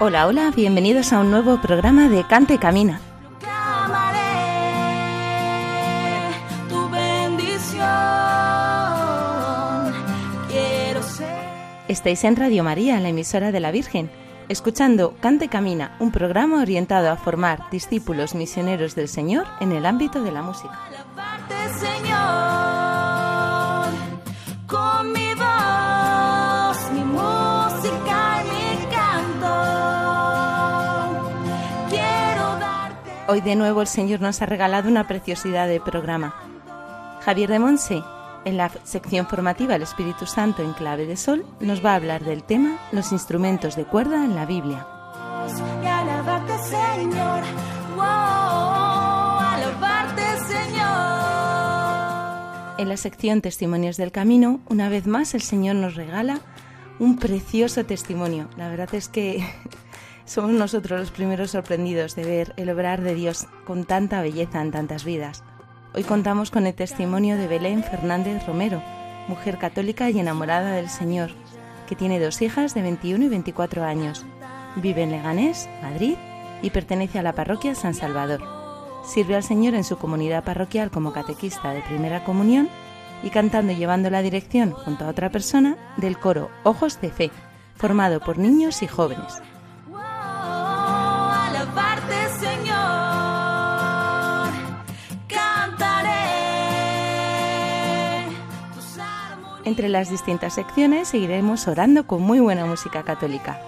Hola, hola, bienvenidos a un nuevo programa de Cante Camina. Quiero ser. Estáis en Radio María, la emisora de la Virgen, escuchando Cante Camina, un programa orientado a formar discípulos misioneros del Señor en el ámbito de la música. Hoy de nuevo el Señor nos ha regalado una preciosidad de programa. Javier de Monse, en la sección formativa El Espíritu Santo en clave de sol, nos va a hablar del tema Los instrumentos de cuerda en la Biblia. En la sección Testimonios del Camino, una vez más el Señor nos regala un precioso testimonio. La verdad es que somos nosotros los primeros sorprendidos de ver el obrar de Dios con tanta belleza en tantas vidas. Hoy contamos con el testimonio de Belén Fernández Romero, mujer católica y enamorada del Señor, que tiene dos hijas de 21 y 24 años. Vive en Leganés, Madrid, y pertenece a la parroquia San Salvador. Sirve al Señor en su comunidad parroquial como catequista de primera comunión y cantando y llevando la dirección junto a otra persona del coro Ojos de Fe, formado por niños y jóvenes. Entre las distintas secciones seguiremos orando con muy buena música católica.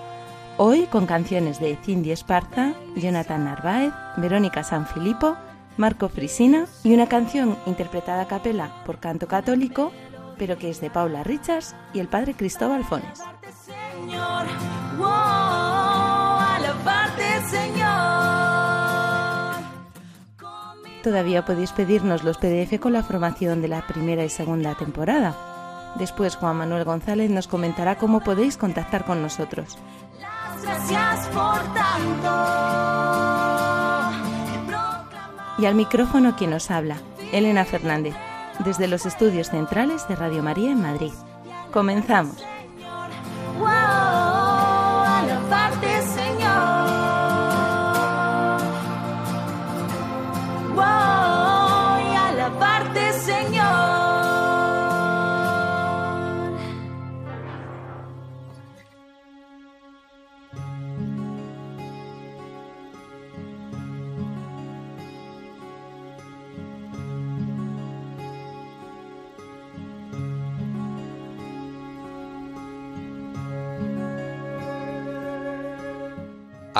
Hoy con canciones de Cindy Esparza, Jonathan Narváez, Verónica Sanfilippo, Marco Frisina y una canción interpretada a capela por canto católico, pero que es de Paula Richards y el padre Cristóbal Fones. Mi Todavía podéis pedirnos los PDF con la formación de la primera y segunda temporada. Después Juan Manuel González nos comentará cómo podéis contactar con nosotros. las gracias por tanto. Y al micrófono quien nos habla, Elena Fernández, desde los estudios centrales de Radio María en Madrid. Comenzamos.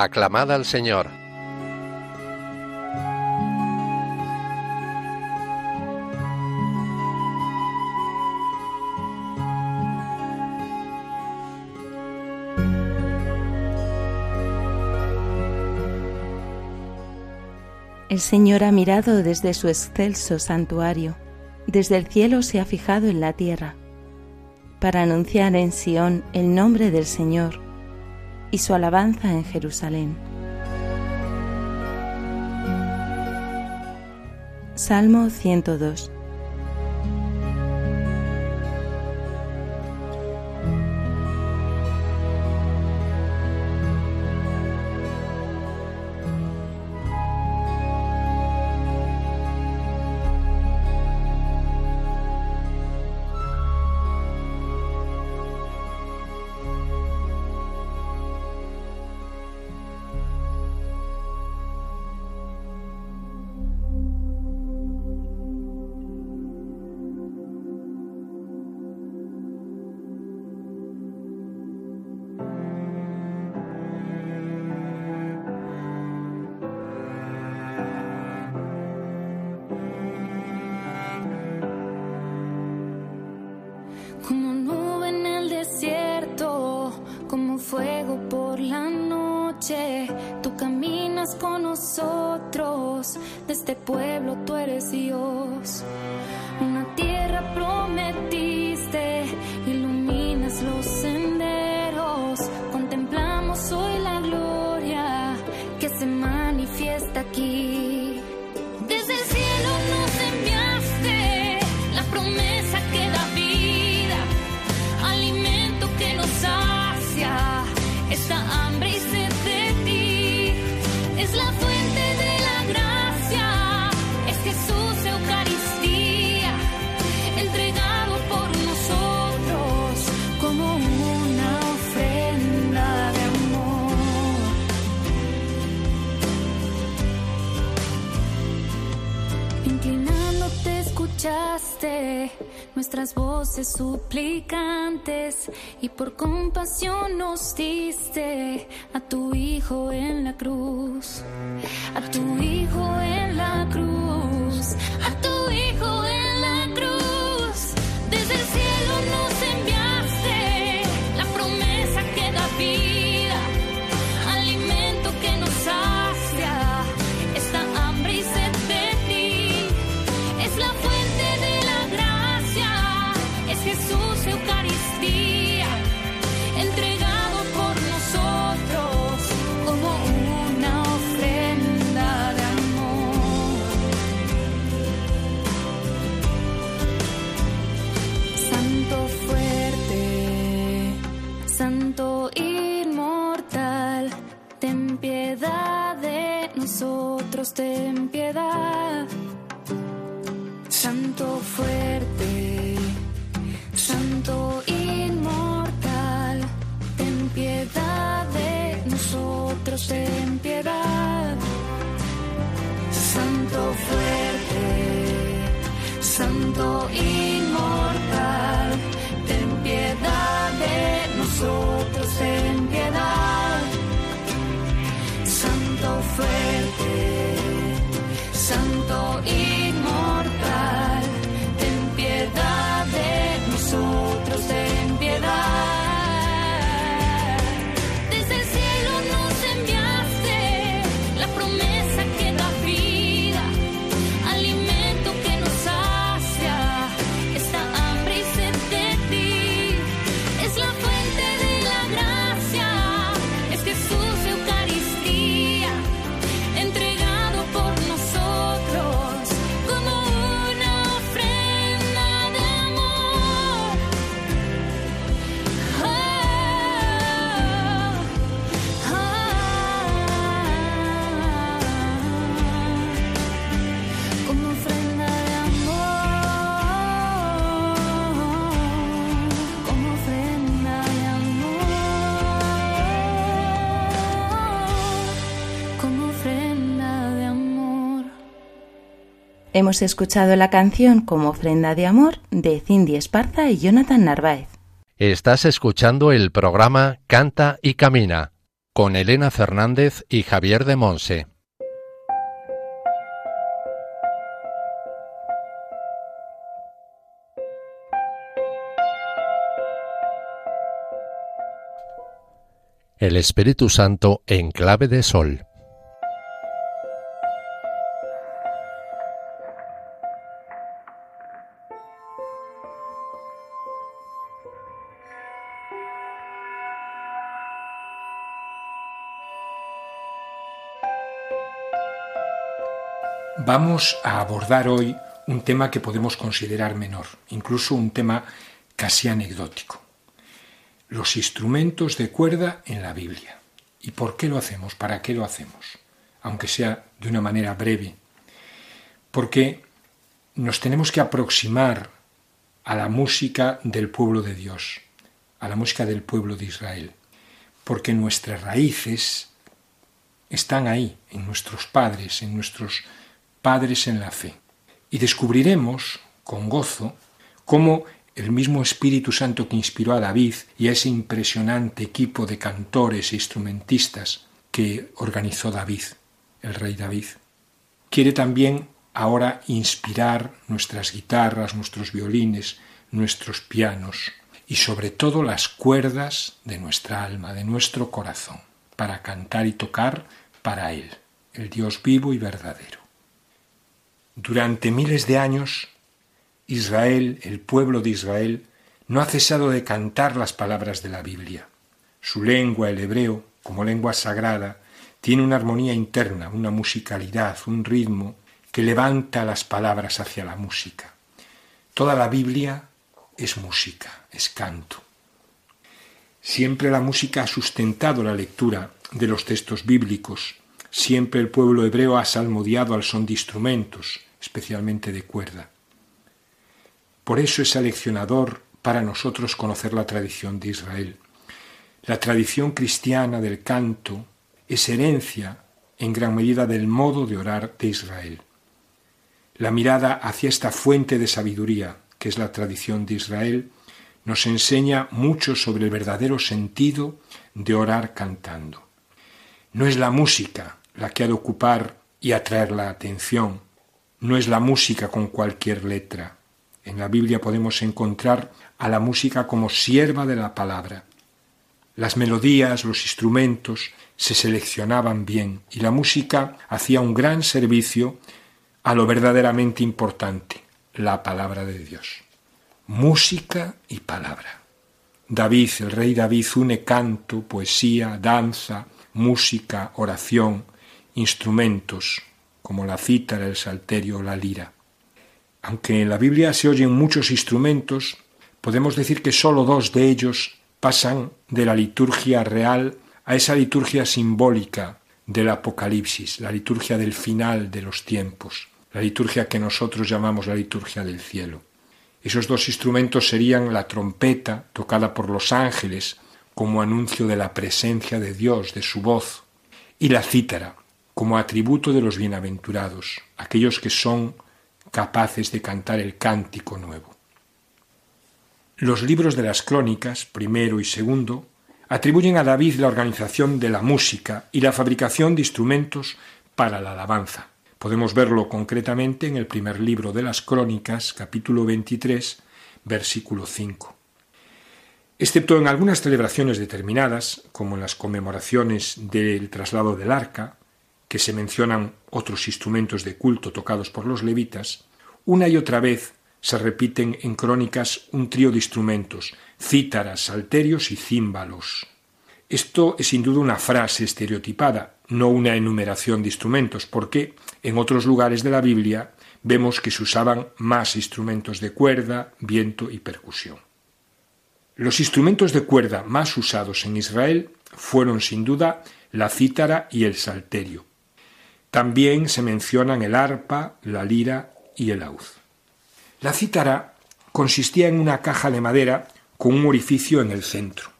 Aclamad al Señor. El Señor ha mirado desde su excelso santuario, desde el cielo se ha fijado en la tierra, para anunciar en Sión el nombre del Señor y su alabanza en Jerusalén. Salmo 102 este pueblo tú eres Dios. Suplicantes y por compasión nos diste Hemos escuchado la canción como ofrenda de amor de Cindy Esparza y Jonathan Narváez. Estás escuchando el programa Canta y Camina con Elena Fernández y Javier de Monse. El Espíritu Santo en clave de sol. Vamos a abordar hoy un tema que podemos considerar menor, incluso un tema casi anecdótico. Los instrumentos de cuerda en la Biblia. ¿Y por qué lo hacemos? ¿Para qué lo hacemos? Aunque sea de una manera breve. Porque nos tenemos que aproximar a la música del pueblo de Dios, a la música del pueblo de Israel. Porque nuestras raíces están ahí, en nuestros padres, en nuestros padres en la fe. Y descubriremos con gozo cómo el mismo Espíritu Santo que inspiró a David y a ese impresionante equipo de cantores e instrumentistas que organizó David, el rey David, quiere también ahora inspirar nuestras guitarras, nuestros violines, nuestros pianos y sobre todo las cuerdas de nuestra alma, de nuestro corazón, para cantar y tocar para Él, el Dios vivo y verdadero. Durante miles de años, Israel, el pueblo de Israel, no ha cesado de cantar las palabras de la Biblia. Su lengua, el hebreo, como lengua sagrada, tiene una armonía interna, una musicalidad, un ritmo que levanta las palabras hacia la música. Toda la Biblia es música, es canto. Siempre la música ha sustentado la lectura de los textos bíblicos. Siempre el pueblo hebreo ha salmodiado al son de instrumentos, especialmente de cuerda. Por eso es aleccionador para nosotros conocer la tradición de Israel. La tradición cristiana del canto es herencia en gran medida del modo de orar de Israel. La mirada hacia esta fuente de sabiduría, que es la tradición de Israel, nos enseña mucho sobre el verdadero sentido de orar cantando. No es la música la que ha de ocupar y atraer la atención, no es la música con cualquier letra. En la Biblia podemos encontrar a la música como sierva de la palabra. Las melodías, los instrumentos se seleccionaban bien y la música hacía un gran servicio a lo verdaderamente importante, la palabra de Dios. Música y palabra. David, el rey David, une canto, poesía, danza, música, oración, instrumentos, como la cítara, el salterio o la lira. Aunque en la Biblia se oyen muchos instrumentos, podemos decir que sólo dos de ellos pasan de la liturgia real a esa liturgia simbólica del Apocalipsis, la liturgia del final de los tiempos, la liturgia que nosotros llamamos la liturgia del cielo. Esos dos instrumentos serían la trompeta, tocada por los ángeles, como anuncio de la presencia de Dios, de su voz, y la cítara, como atributo de los bienaventurados, aquellos que son capaces de cantar el cántico nuevo. Los libros de las crónicas, primero y segundo, atribuyen a David la organización de la música y la fabricación de instrumentos para la alabanza. Podemos verlo concretamente en el primer libro de las Crónicas, capítulo 23, versículo 5. Excepto en algunas celebraciones determinadas, como en las conmemoraciones del traslado del arca, que se mencionan otros instrumentos de culto tocados por los levitas, una y otra vez se repiten en crónicas un trío de instrumentos, cítaras, salterios y címbalos. Esto es sin duda una frase estereotipada, no una enumeración de instrumentos, porque en otros lugares de la Biblia vemos que se usaban más instrumentos de cuerda, viento y percusión. Los instrumentos de cuerda más usados en Israel fueron sin duda la cítara y el salterio. También se mencionan el arpa, la lira y el laúd. La cítara consistía en una caja de madera con un orificio en el centro,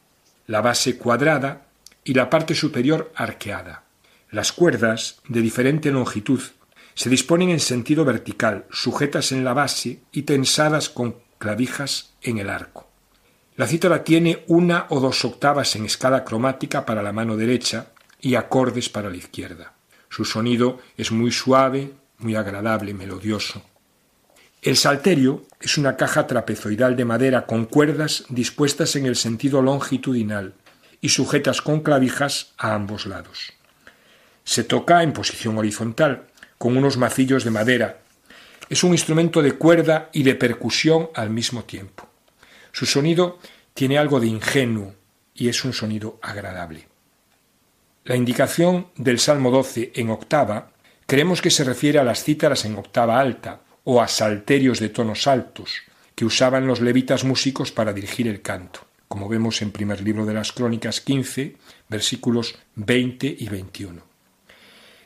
la base cuadrada y la parte superior arqueada. Las cuerdas, de diferente longitud, se disponen en sentido vertical, sujetas en la base y tensadas con clavijas en el arco. La cítara tiene una o dos octavas en escala cromática para la mano derecha y acordes para la izquierda. Su sonido es muy suave, muy agradable, melodioso. El salterio es una caja trapezoidal de madera con cuerdas dispuestas en el sentido longitudinal y sujetas con clavijas a ambos lados. Se toca en posición horizontal, con unos macillos de madera. Es un instrumento de cuerda y de percusión al mismo tiempo. Su sonido tiene algo de ingenuo y es un sonido agradable. La indicación del Salmo 12 en octava creemos que se refiere a las cítaras en octava alta o a salterios de tonos altos que usaban los levitas músicos para dirigir el canto, como vemos en primer libro de las Crónicas 15, versículos 20 y 21.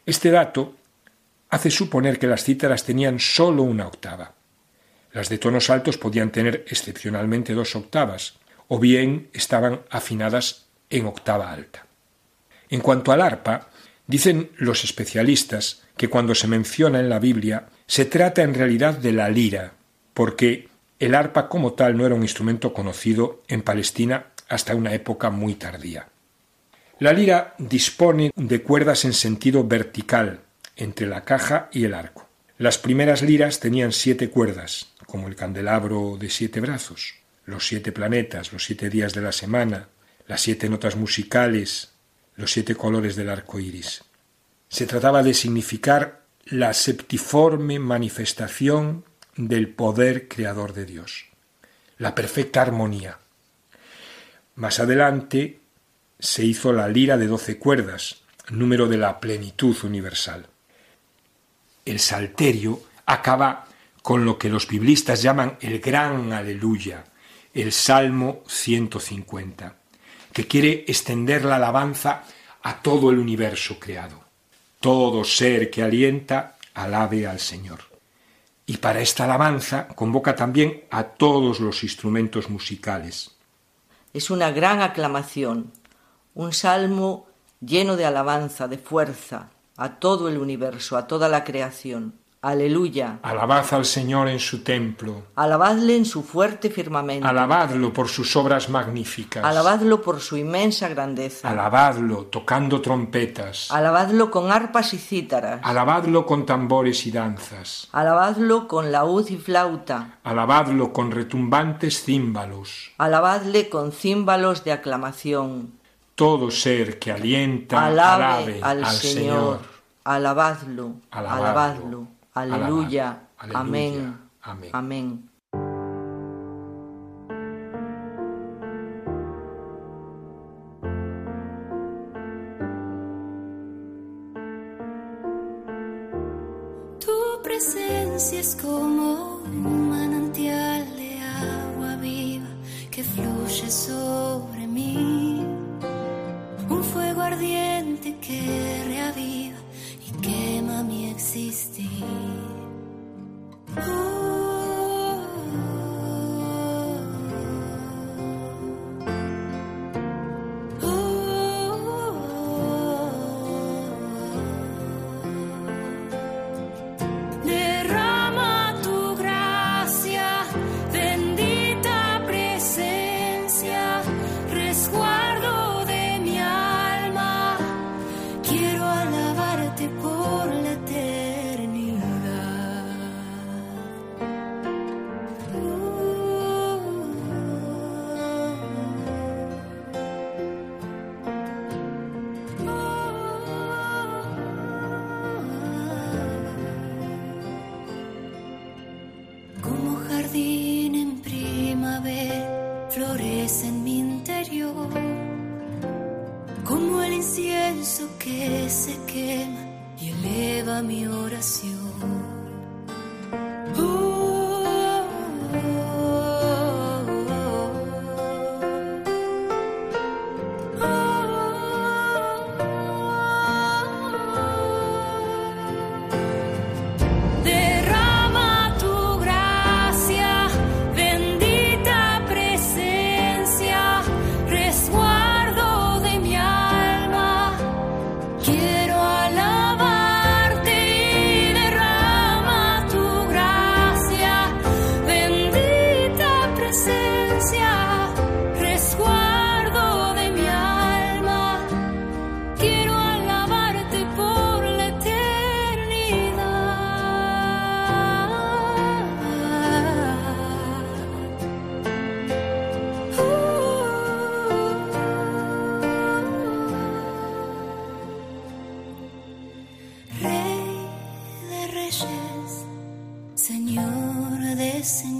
Este dato hace suponer que las cítaras tenían sólo una octava. Las de tonos altos podían tener excepcionalmente dos octavas, o bien estaban afinadas en octava alta. En cuanto al arpa, dicen los especialistas que cuando se menciona en la Biblia se trata en realidad de la lira, porque el arpa como tal no era un instrumento conocido en Palestina hasta una época muy tardía. La lira dispone de cuerdas en sentido vertical entre la caja y el arco. Las primeras liras tenían siete cuerdas, como el candelabro de siete brazos. los siete planetas, los siete días de la semana, las siete notas musicales, los siete colores del arco iris. Se trataba de significar la septiforme manifestación del poder creador de Dios, la perfecta armonía. Más adelante se hizo la lira de doce cuerdas, número de la plenitud universal. El salterio acaba con lo que los biblistas llaman el gran aleluya, el Salmo 150, que quiere extender la alabanza a todo el universo creado. Todo ser que alienta, alabe al Señor. Y para esta alabanza convoca también a todos los instrumentos musicales. Es una gran aclamación, un salmo lleno de alabanza, de fuerza, a todo el universo, a toda la creación. Aleluya. Alabad al Señor en su templo. Alabadle en su fuerte firmamento. Alabadlo por sus obras magníficas. Alabadlo por su inmensa grandeza. Alabadlo tocando trompetas. Alabadlo con arpas y cítaras. Alabadlo con tambores y danzas. Alabadlo con laúd y flauta. Alabadlo con retumbantes címbalos. Alabadle con címbalos de aclamación. Todo ser que alienta, Alabe, alabe al, Señor. Alabadlo. Alabadlo. Alabadlo. Aleluya. Amén. Aleluya. Amén. Señor de señores,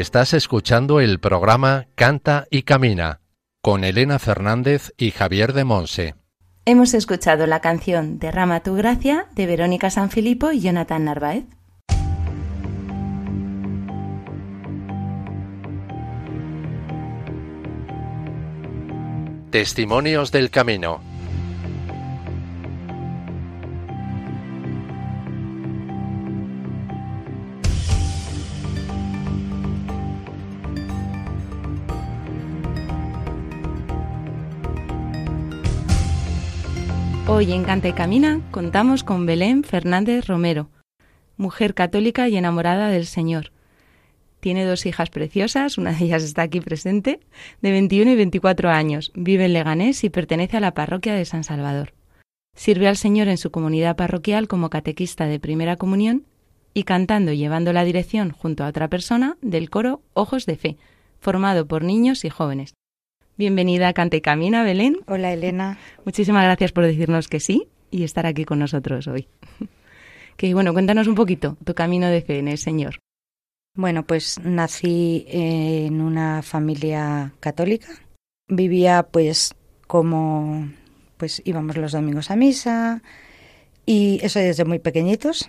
Estás escuchando el programa Canta y Camina con Elena Fernández y Javier de Monse. Hemos escuchado la canción Derrama tu gracia de Verónica Sanfilippo y Jonathan Narváez. Testimonios del Camino. Hoy en Canta y Camina contamos con Belén Fernández Romero, mujer católica y enamorada del Señor. Tiene dos hijas preciosas, una de ellas está aquí presente, de 21 y 24 años, vive en Leganés y pertenece a la parroquia de San Salvador. Sirve al Señor en su comunidad parroquial como catequista de primera comunión y cantando y llevando la dirección junto a otra persona del coro Ojos de Fe, formado por niños y jóvenes. Bienvenida a Canta y Camina, Belén. Hola, Elena. Muchísimas gracias por decirnos que sí y estar aquí con nosotros hoy. Que bueno, cuéntanos un poquito tu camino de fe en el Señor. Bueno, pues nací en una familia católica. Vivía pues como pues íbamos los domingos a misa y eso desde muy pequeñitos.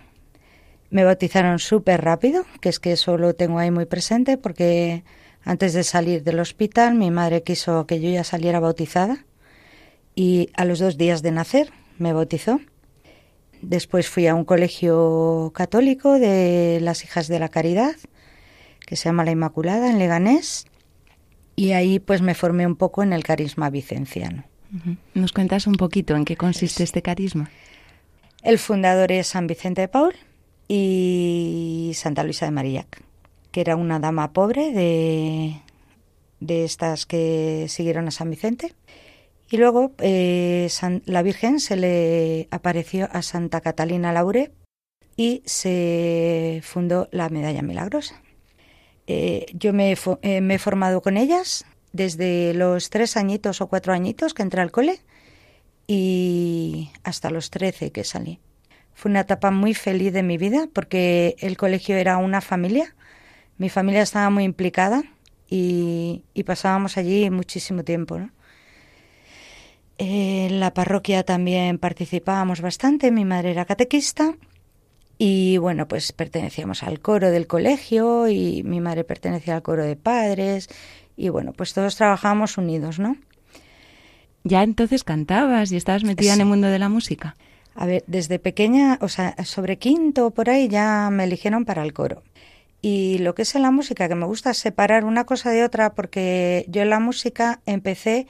Me bautizaron súper rápido, que es que eso lo tengo ahí muy presente porque antes de salir del hospital mi madre quiso que yo ya saliera bautizada y a los dos días de nacer me bautizó. Después fui a un colegio católico de las Hijas de la Caridad, que se llama La Inmaculada, en Leganés, y ahí pues me formé un poco en el carisma vicenciano. ¿Nos cuentas un poquito en qué consiste este carisma? El fundador es San Vicente de Paul y Santa Luisa de Marillac, que era una dama pobre de, de estas que siguieron a San Vicente. Y luego eh, la Virgen se le apareció a Santa Catalina Laure y se fundó la Medalla Milagrosa. Eh, yo me, eh, me, he formado con ellas desde los tres añitos o cuatro añitos que entré al cole y hasta los trece que salí. Fue una etapa muy feliz de mi vida porque el colegio era una familia. Mi familia estaba muy implicada y, y pasábamos allí muchísimo tiempo. ¿no? En la parroquia también participábamos bastante, mi madre era catequista y bueno, pues pertenecíamos al coro del colegio y mi madre pertenecía al coro de padres y bueno, pues todos trabajábamos unidos, ¿no? Ya entonces cantabas y estabas metida sí. en el mundo de la música. A ver, desde pequeña, o sea, sobre quinto por ahí ya me eligieron para el coro. Y lo que es en la música, que me gusta separar una cosa de otra, porque yo en la música empecé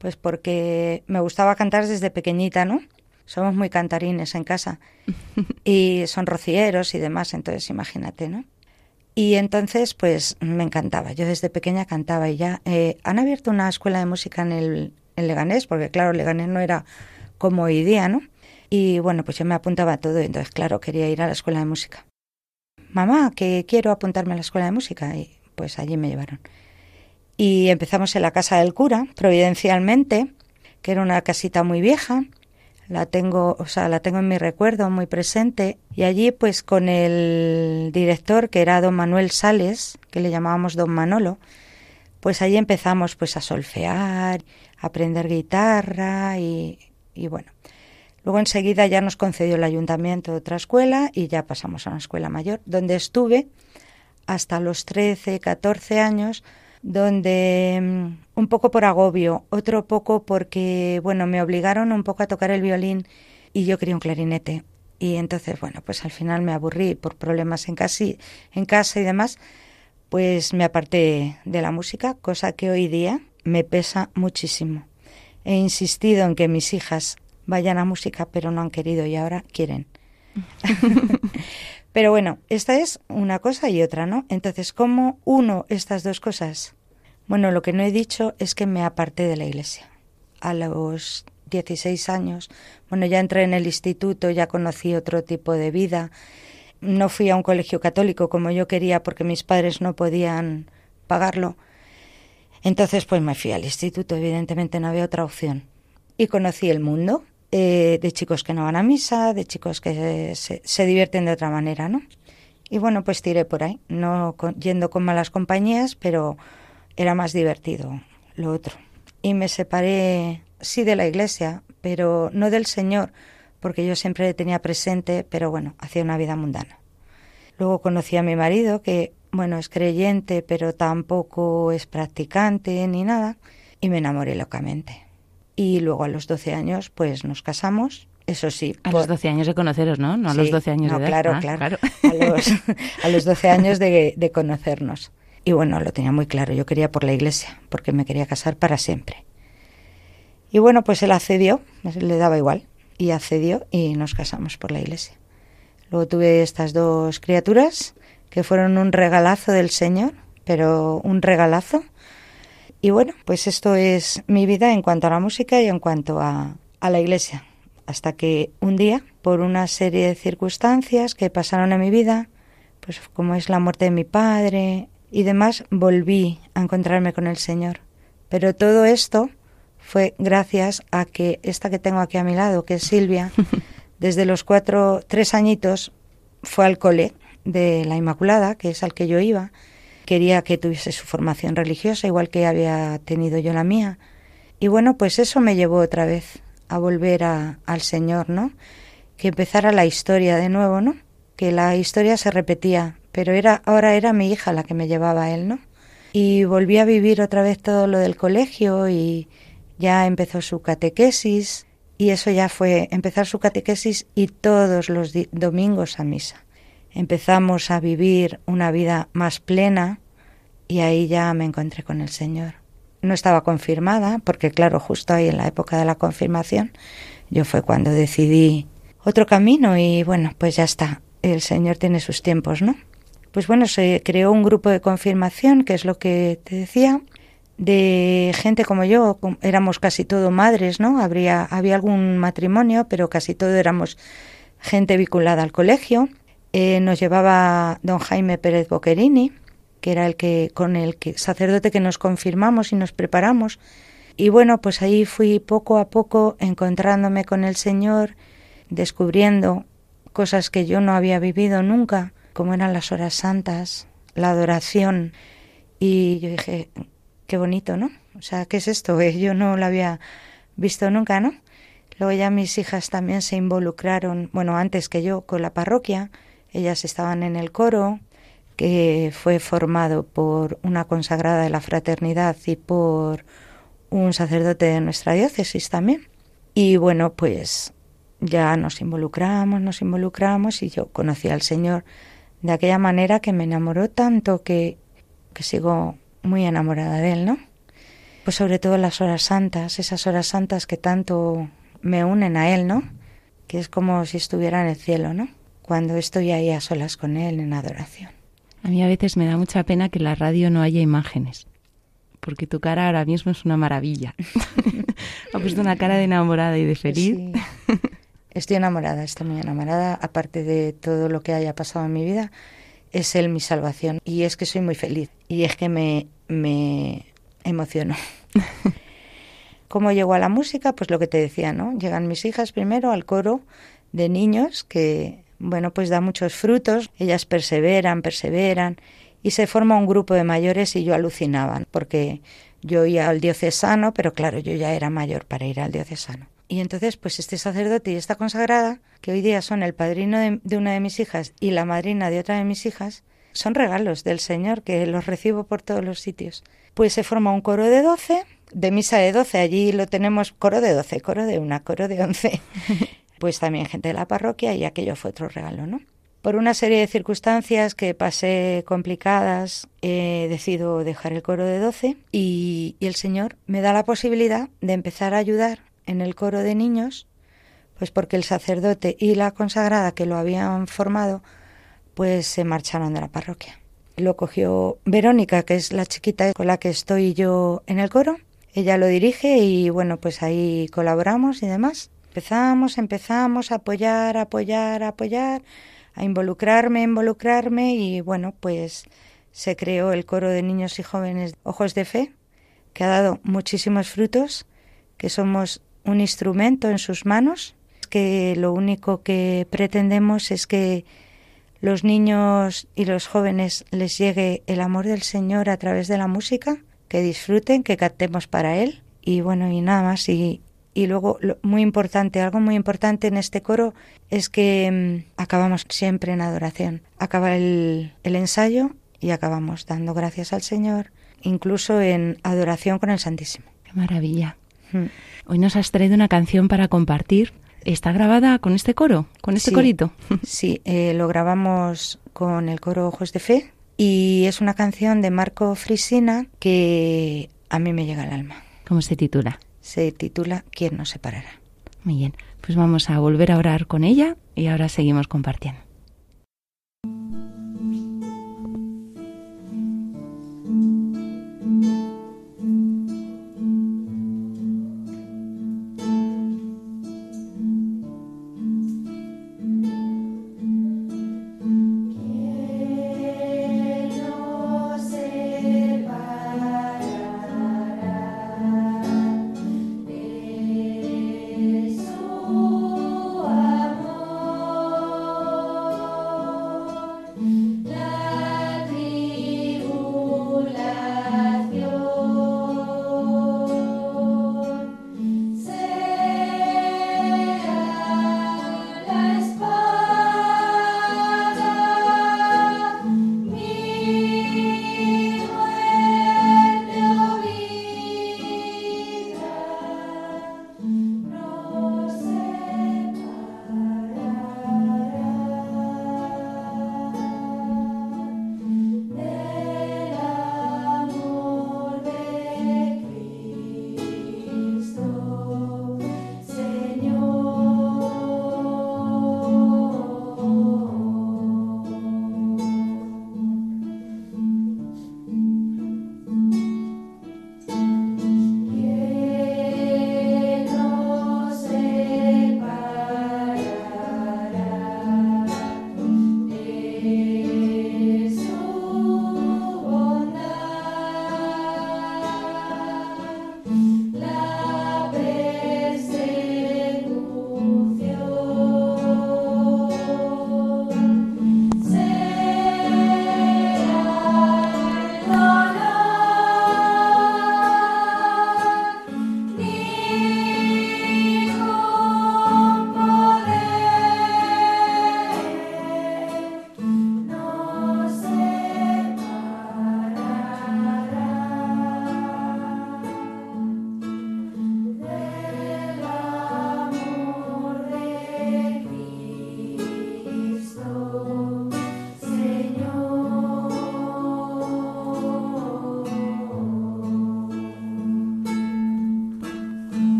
pues porque me gustaba cantar desde pequeñita, ¿no? Somos muy cantarines en casa y son rocieros y demás, entonces imagínate, ¿no? Y entonces, pues me encantaba. Yo desde pequeña cantaba y ya eh, han abierto una escuela de música en el en Leganés, porque claro, Leganés no era como hoy día, ¿no? Y bueno, pues yo me apuntaba a todo, entonces claro, quería ir a la escuela de música. Mamá, que quiero apuntarme a la escuela de música, y pues allí me llevaron y empezamos en la casa del cura, providencialmente, que era una casita muy vieja. La tengo, o sea, la tengo en mi recuerdo muy presente y allí pues con el director que era don Manuel Sales, que le llamábamos don Manolo, pues allí empezamos pues a solfear, a aprender guitarra y, y bueno. Luego enseguida ya nos concedió el ayuntamiento otra escuela y ya pasamos a una escuela mayor, donde estuve hasta los 13, 14 años, donde un poco por agobio, otro poco porque, bueno, me obligaron un poco a tocar el violín y yo quería un clarinete. Y entonces, bueno, pues al final me aburrí por problemas en, casi, en casa y demás, pues me aparté de la música, cosa que hoy día me pesa muchísimo. He insistido en que mis hijas vayan a música, pero no han querido y ahora quieren. Pero bueno, esta es una cosa y otra, ¿no? Entonces, ¿cómo uno estas dos cosas? Bueno, lo que no he dicho es que me aparté de la iglesia. A los 16 años, bueno, ya entré en el instituto, ya conocí otro tipo de vida. No fui a un colegio católico como yo quería porque mis padres no podían pagarlo. Entonces, pues me fui al instituto, evidentemente no había otra opción. Y conocí el mundo, eh, de chicos que no van a misa, de chicos que se, divierten de otra manera, ¿no? Y bueno, pues tiré por ahí, no yendo con malas compañías, pero era más divertido lo otro. Y me separé, sí, de la iglesia, pero no del Señor, porque yo siempre tenía presente, pero bueno, hacía una vida mundana. Luego conocí a mi marido, que, bueno, es creyente, pero tampoco es practicante ni nada, y me enamoré locamente. Y luego a los 12 años, pues nos casamos eso sí. A los 12 años de conoceros, ¿no? No a los 12 años de edad. Claro, Ah, claro. A, los, a los 12 años de, de conocernos. Y bueno, lo tenía muy claro. Yo quería por la iglesia, porque me quería casar para siempre. Y bueno, pues él accedió, le daba igual, y accedió y nos casamos por la iglesia. Luego tuve estas dos criaturas que fueron un regalazo del Señor, pero un regalazo. Y bueno, pues esto es mi vida en cuanto a la música y en cuanto a, a la iglesia hasta que un día, por una serie de circunstancias que pasaron en mi vida, pues como es la muerte de mi padre y demás, volví a encontrarme con el Señor. Pero todo esto fue gracias a que esta que tengo aquí a mi lado, que es Silvia, desde los cuatro, tres añitos, fue al cole de la Inmaculada, que es al que yo iba. Quería que tuviese su formación religiosa, igual que había tenido yo la mía. Y bueno, pues eso me llevó otra vez a volver a, al Señor, ¿no? Que empezara la historia de nuevo, ¿no? Que la historia se repetía, pero era ahora era mi hija la que me llevaba a él, ¿no? Y volví a vivir otra vez todo lo del colegio y ya empezó su catequesis y eso ya fue empezar su catequesis y todos los domingos a misa. Empezamos a vivir una vida más plena y ahí ya me encontré con el Señor no estaba confirmada, porque claro, justo ahí en la época de la confirmación, yo fue cuando decidí otro camino y bueno, pues ya está, el Señor tiene sus tiempos, ¿no? Pues bueno, se creó un grupo de confirmación, que es lo que te decía, de gente como yo, éramos casi todo madres, ¿no? Habría, había algún matrimonio, pero casi todo éramos gente vinculada al colegio. Eh, nos llevaba don Jaime Pérez Boquerini, que era el que con el que sacerdote que nos confirmamos y nos preparamos. Y bueno, pues ahí fui poco a poco encontrándome con el Señor, descubriendo cosas que yo no había vivido nunca, como eran las horas santas, la adoración. Y yo dije, qué bonito, ¿no? O sea, ¿qué es esto? Yo no lo había visto nunca, ¿no? Luego ya mis hijas también se involucraron, bueno, antes que yo, con la parroquia. Ellas estaban en el coro, que fue formado por una consagrada de la fraternidad y por un sacerdote de nuestra diócesis también. Y bueno, pues ya nos involucramos, nos involucramos y yo conocí al Señor de aquella manera que me enamoró tanto que, que sigo muy enamorada de Él, ¿no? Pues sobre todo las horas santas, esas horas santas que tanto me unen a Él, ¿no? Que es como si estuviera en el cielo, ¿no? Cuando estoy ahí a solas con Él en adoración. A mí a veces me da mucha pena que en la radio no haya imágenes, porque tu cara ahora mismo es una maravilla. ha puesto una cara de enamorada y de feliz. Sí. Estoy enamorada, estoy muy enamorada, aparte de todo lo que haya pasado en mi vida, es Él mi salvación. Y es que soy muy feliz, y es que me, me emociono. ¿Cómo llego a la música? Pues lo que te decía, ¿no? Llegan mis hijas primero al coro de niños que bueno, pues da muchos frutos, ellas perseveran, perseveran, y se forma un grupo de mayores y yo alucinaban, porque yo iba al diocesano, pero claro, yo ya era mayor para ir al diocesano. Y entonces, pues este sacerdote y esta consagrada, que hoy día son el padrino de, de una de mis hijas y la madrina de otra de mis hijas, son regalos del Señor que los recibo por todos los sitios. Pues se forma un coro de doce, de misa de doce, allí lo tenemos coro de doce, coro de una, coro de once pues también gente de la parroquia y aquello fue otro regalo, ¿no? Por una serie de circunstancias que pasé complicadas, he decidido dejar el coro de 12 y, y, el Señor me da la posibilidad de empezar a ayudar en el coro de niños, pues porque el sacerdote y la consagrada que lo habían formado, pues se marcharon de la parroquia. Lo cogió Verónica, que es la chiquita con la que estoy yo en el coro. Ella lo dirige y bueno, pues ahí colaboramos y demás. Empezamos, empezamos a apoyar, apoyar, apoyar, a involucrarme, involucrarme y bueno, pues se creó el coro de niños y jóvenes Ojos de Fe, que ha dado muchísimos frutos, que somos un instrumento en sus manos, que lo único que pretendemos es que los niños y los jóvenes les llegue el amor del Señor a través de la música, que disfruten, que cantemos para Él. Y bueno, y nada más. Y, y luego, muy importante, algo muy importante en este coro es que mm, acabamos siempre en adoración. Acaba el, el ensayo y acabamos dando gracias al Señor, incluso en adoración con el Santísimo. Qué maravilla. Hmm. Hoy nos has traído una canción para compartir. ¿Está grabada con este coro, con este corito? Sí, eh, lo grabamos con el coro Ojos de Fe y es una canción de Marco Frisina que a mí me llega al alma. ¿Cómo se titula? Se titula ¿Quién nos separará? Muy bien, pues vamos a volver a orar con ella y ahora seguimos compartiendo.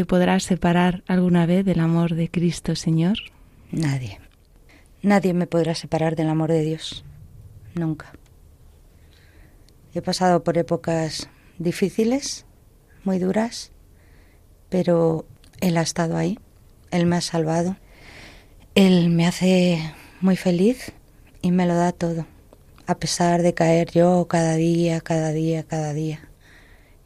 Te podrá separar alguna vez del amor de Cristo Señor? Nadie. Nadie me podrá separar del amor de Dios. Nunca. He pasado por épocas difíciles, muy duras, pero Él ha estado ahí, Él me ha salvado, Él me hace muy feliz y me lo da todo, a pesar de caer yo cada día, cada día, cada día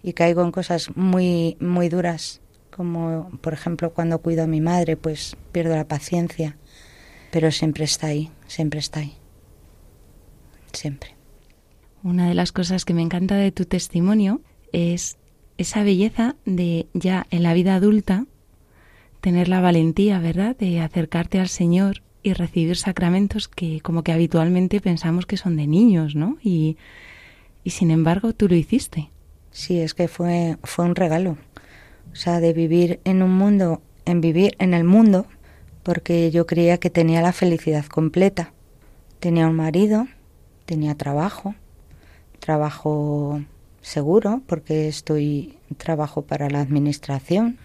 y caigo en cosas muy, muy duras, como por ejemplo cuando cuido a mi madre, pues pierdo la paciencia, pero siempre está ahí, siempre está ahí, siempre. Una de las cosas que me encanta de tu testimonio es esa belleza de ya en la vida adulta tener la valentía, ¿verdad?, de acercarte al Señor y recibir sacramentos que como que habitualmente pensamos que son de niños, ¿no? Y, y sin embargo tú lo hiciste. Sí, es que fue, fue un regalo. O sea, de vivir en un mundo, en vivir en el mundo, porque yo creía que tenía la felicidad completa. Tenía un marido, tenía trabajo, trabajo seguro, porque estoy trabajo para la administración.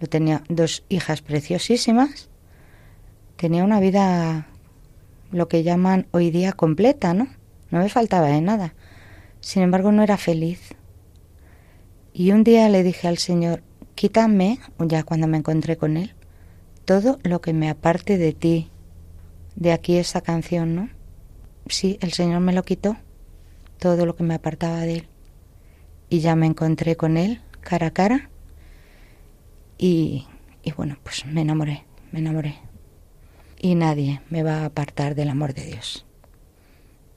Yo tenía dos hijas preciosísimas. Tenía una vida, lo que llaman hoy día completa, ¿no? No me faltaba de nada. Sin embargo, no era feliz. Y un día le dije al Señor, quítame, ya cuando me encontré con Él, todo lo que me aparte de ti. De aquí esa canción, ¿no? Sí, el Señor me lo quitó, todo lo que me apartaba de Él. Y ya me encontré con Él cara a cara. Y, y bueno, pues me enamoré, me enamoré. Y nadie me va a apartar del amor de Dios.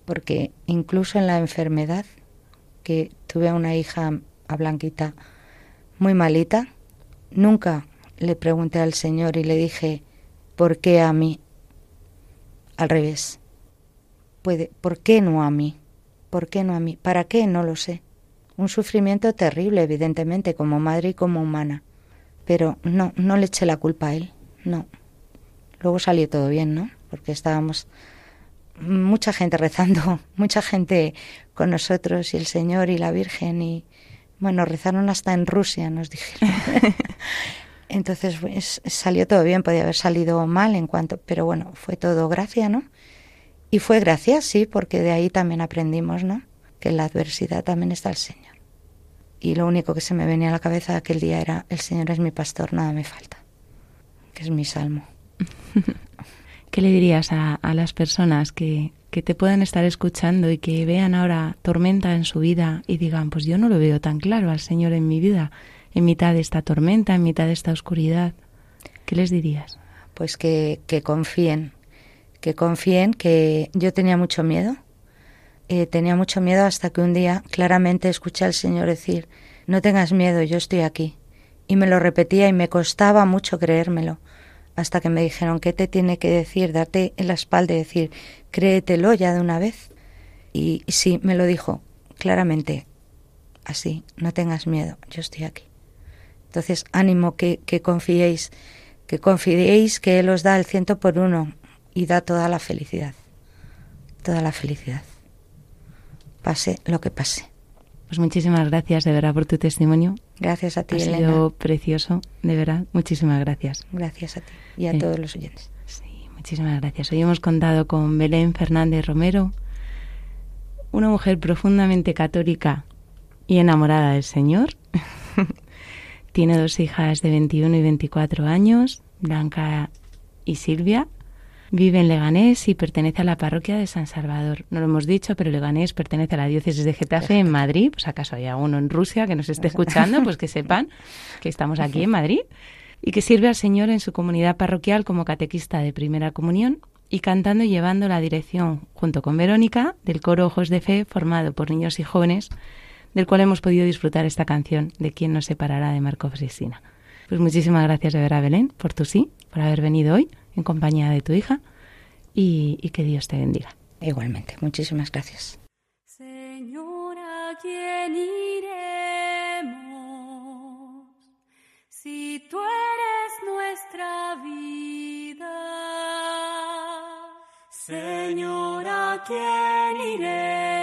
Porque incluso en la enfermedad, que tuve a una hija a Blanquita muy malita, nunca le pregunté al Señor y le dije, ¿por qué a mí? Al revés. Puede, ¿por qué no a mí? ¿Por qué no a mí? ¿Para qué? No lo sé. Un sufrimiento terrible, evidentemente, como madre y como humana. Pero no, no le eché la culpa a él, no. Luego salió todo bien, ¿no? Porque estábamos mucha gente rezando, mucha gente con nosotros y el Señor y la Virgen y bueno, rezaron hasta en Rusia, nos dijeron. Entonces pues, salió todo bien, podía haber salido mal en cuanto, pero bueno, fue todo gracia, ¿no? Y fue gracia, sí, porque de ahí también aprendimos, ¿no? Que en la adversidad también está el Señor. Y lo único que se me venía a la cabeza aquel día era, el Señor es mi pastor, nada me falta, que es mi salmo. ¿Qué le dirías a, a las personas que, que te puedan estar escuchando y que vean ahora tormenta en su vida y digan, pues yo no lo veo tan claro al Señor en mi vida, en mitad de esta tormenta, en mitad de esta oscuridad? ¿Qué les dirías? Pues que, confíen, que confíen que yo tenía mucho miedo, eh, tenía mucho miedo hasta que un día claramente escuché al Señor decir, no tengas miedo, yo estoy aquí. Y me lo repetía y me costaba mucho creérmelo hasta que me dijeron, ¿qué te tiene que decir? Darte en la espalda y decir, créetelo ya de una vez. Y, sí, me lo dijo claramente, así, no tengas miedo, yo estoy aquí. Entonces, ánimo que, que confiéis, que confiéis que Él os da el ciento por uno y da toda la felicidad, toda la felicidad, pase lo que pase. Pues muchísimas gracias de verdad por tu testimonio. Gracias a ti, ha Elena. sido precioso, de verdad. Muchísimas gracias. Gracias a ti y a todos los oyentes. Sí, muchísimas gracias. Hoy hemos contado con Belén Fernández Romero, una mujer profundamente católica y enamorada del Señor. Tiene dos hijas de 21 y 24 años, Blanca y Silvia. Vive en Leganés y pertenece a la parroquia de San Salvador. No lo hemos dicho, pero Leganés pertenece a la diócesis de Getafe en Madrid. Pues acaso hay alguno en Rusia que nos esté escuchando, pues que sepan que estamos aquí en Madrid. Y que sirve al Señor en su comunidad parroquial como catequista de primera comunión y cantando y llevando la dirección, junto con Verónica, del coro Ojos de Fe, formado por niños y jóvenes, del cual hemos podido disfrutar esta canción de Quién nos separará de Marco Fresina. Pues muchísimas gracias de verdad, Belén, por tu sí, por haber venido hoy en compañía de tu hija y, y que Dios te bendiga. Igualmente, muchísimas gracias. Señor, ¿a quién iremos? Si tú eres nuestra vida. Señor, ¿a quién iremos?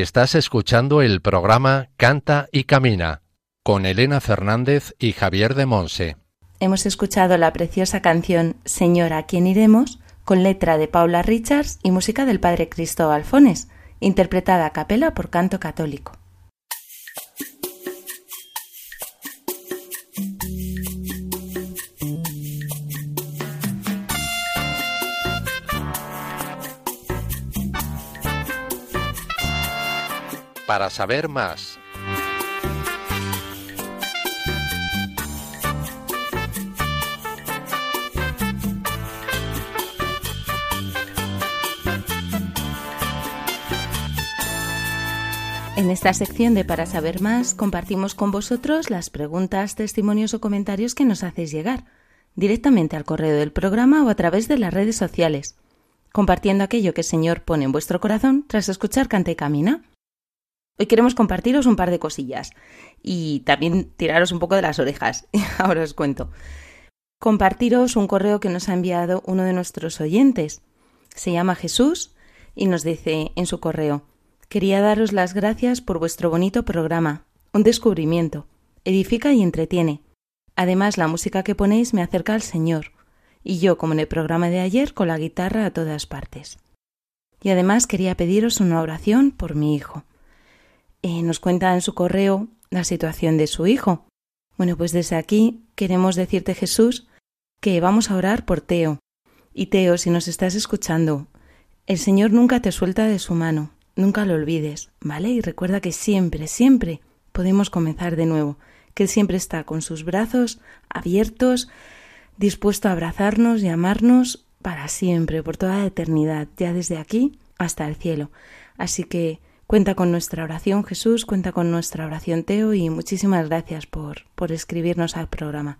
Estás escuchando el programa Canta y Camina con Elena Fernández y Javier de Monse. Hemos escuchado la preciosa canción Señor, ¿a quién iremos? con letra de Paula Richards y música del padre Cristóbal Fones, interpretada a capela por canto católico. Para saber más En esta sección de Para saber más compartimos con vosotros las preguntas, testimonios o comentarios que nos hacéis llegar, directamente al correo del programa o a través de las redes sociales, compartiendo aquello que el Señor pone en vuestro corazón tras escuchar Canta y Camina. Hoy queremos compartiros un par de cosillas y también tiraros un poco de las orejas. Ahora os cuento. Compartiros un correo que nos ha enviado uno de nuestros oyentes. Se llama Jesús y nos dice en su correo Quería daros las gracias por vuestro bonito programa. un descubrimiento, edifica y entretiene. Además, la música que ponéis me acerca al Señor, y yo, como en el programa de ayer, con la guitarra a todas partes. Y además quería pediros una oración por mi hijo. Eh, nos cuenta en su correo la situación de su hijo. Bueno, pues desde aquí queremos decirte, Jesús, que vamos a orar por Teo. Y Teo, si nos estás escuchando, el Señor nunca te suelta de su mano, nunca lo olvides, ¿vale? Y recuerda que siempre, siempre podemos comenzar de nuevo, que Él siempre está con sus brazos abiertos, dispuesto a abrazarnos y amarnos para siempre, por toda la eternidad, ya desde aquí hasta el cielo. Así que cuenta con nuestra oración Jesús, cuenta con nuestra oración Teo y muchísimas gracias por, por escribirnos al programa.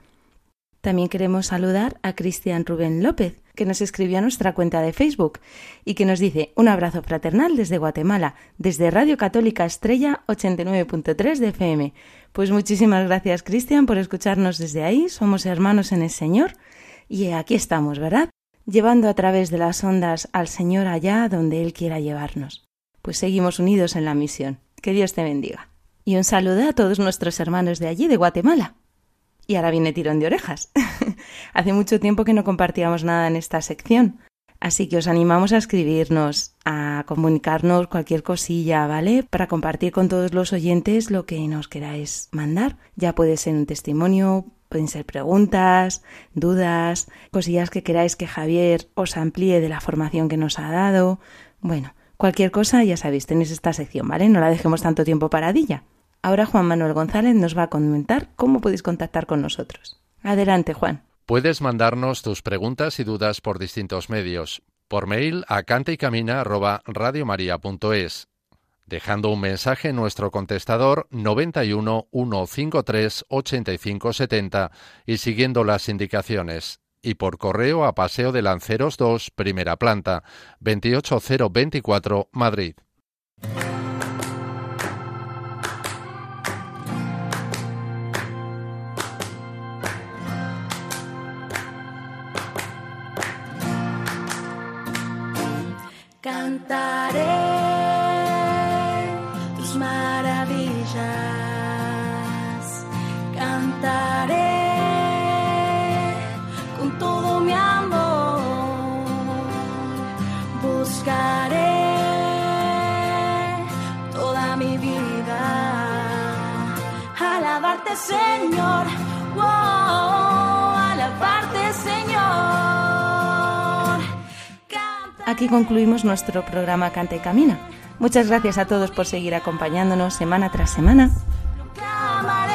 También queremos saludar a Cristian Rubén López, que nos escribió a nuestra cuenta de Facebook y que nos dice un abrazo fraternal desde Guatemala, desde Radio Católica Estrella 89.3 de FM. Pues muchísimas gracias, Cristian, por escucharnos desde ahí. Somos hermanos en el Señor y aquí estamos, ¿verdad? Llevando a través de las ondas al Señor allá donde Él quiera llevarnos. Pues seguimos unidos en la misión. Que Dios te bendiga. Y un saludo a todos nuestros hermanos de allí, de Guatemala. Y ahora viene tirón de orejas. Hace mucho tiempo que no compartíamos nada en esta sección, así que os animamos a escribirnos, a comunicarnos cualquier cosilla, ¿vale? Para compartir con todos los oyentes lo que nos queráis mandar. Ya puede ser un testimonio, pueden ser preguntas, dudas, cosillas que queráis que Javier os amplíe de la formación que nos ha dado. Bueno, cualquier cosa, ya sabéis, tenéis esta sección, ¿vale? No la dejemos tanto tiempo paradilla. Ahora Juan Manuel González nos va a comentar cómo podéis contactar con nosotros. Adelante, Juan. Puedes mandarnos tus preguntas y dudas por distintos medios. Por mail a cantaycamina@radiomaria.es, dejando un mensaje en nuestro contestador 91 153 85 70 y siguiendo las indicaciones. Y por correo a Paseo de Lanceros 2, primera planta, 28024, Madrid. Cantaré tus maravillas, cantaré alabarte Señor, wow, alabarte Señor. Aquí concluimos nuestro programa Canta y Camina. Muchas gracias a todos por seguir acompañándonos semana tras semana. Clamaré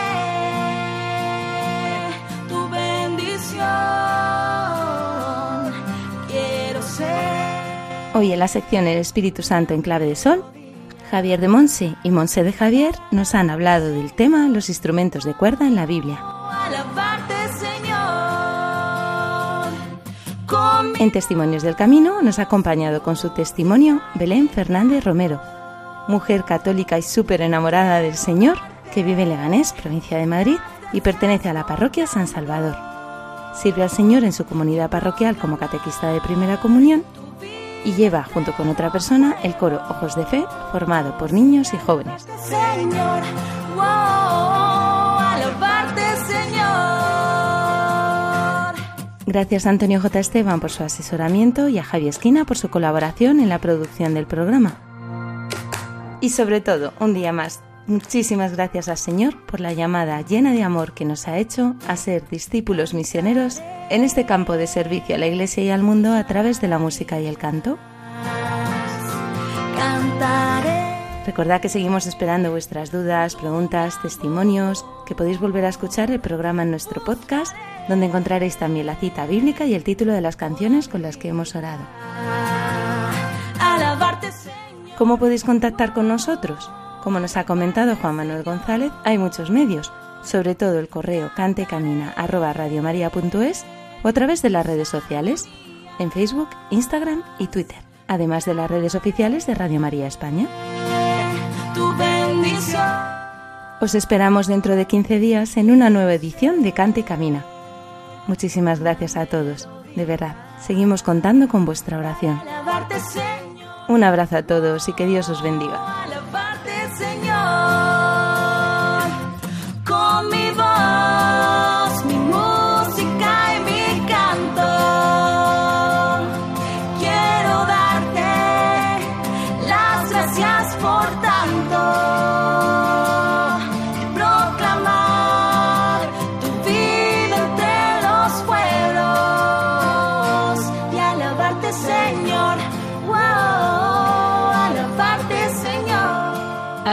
tu bendición. Quiero ser. Hoy en la sección El Espíritu Santo en clave de sol, Javier de Monse y Monse de Javier nos han hablado del tema los instrumentos de cuerda en la Biblia. En Testimonios del Camino nos ha acompañado con su testimonio Belén Fernández Romero, mujer católica y súper enamorada del Señor que vive en Leganés, provincia de Madrid, y pertenece a la parroquia San Salvador. Sirve al Señor en su comunidad parroquial como catequista de primera comunión y lleva, junto con otra persona, el coro Ojos de Fe, formado por niños y jóvenes. Señor. Wow, alabarte, Señor. Gracias a Antonio J. Esteban por su asesoramiento y a Javi Esquina por su colaboración en la producción del programa. Y sobre todo, un día más, muchísimas gracias al Señor por la llamada llena de amor que nos ha hecho a ser discípulos misioneros en este campo de servicio a la Iglesia y al mundo a través de la música y el canto. Recordad que seguimos esperando vuestras dudas, preguntas, testimonios, que podéis volver a escuchar el programa en nuestro podcast, donde encontraréis también la cita bíblica y el título de las canciones con las que hemos orado. ¿Cómo podéis contactar con nosotros? Como nos ha comentado Juan Manuel González, hay muchos medios, sobre todo el correo cantecamina@radiomaria.es o a través de las redes sociales, en Facebook, Instagram y Twitter, además de las redes oficiales de Radio María España. Os esperamos dentro de 15 días en una nueva edición de Cante y Camina. Muchísimas gracias a todos, de verdad. Seguimos contando con vuestra oración. Un abrazo a todos y que Dios os bendiga.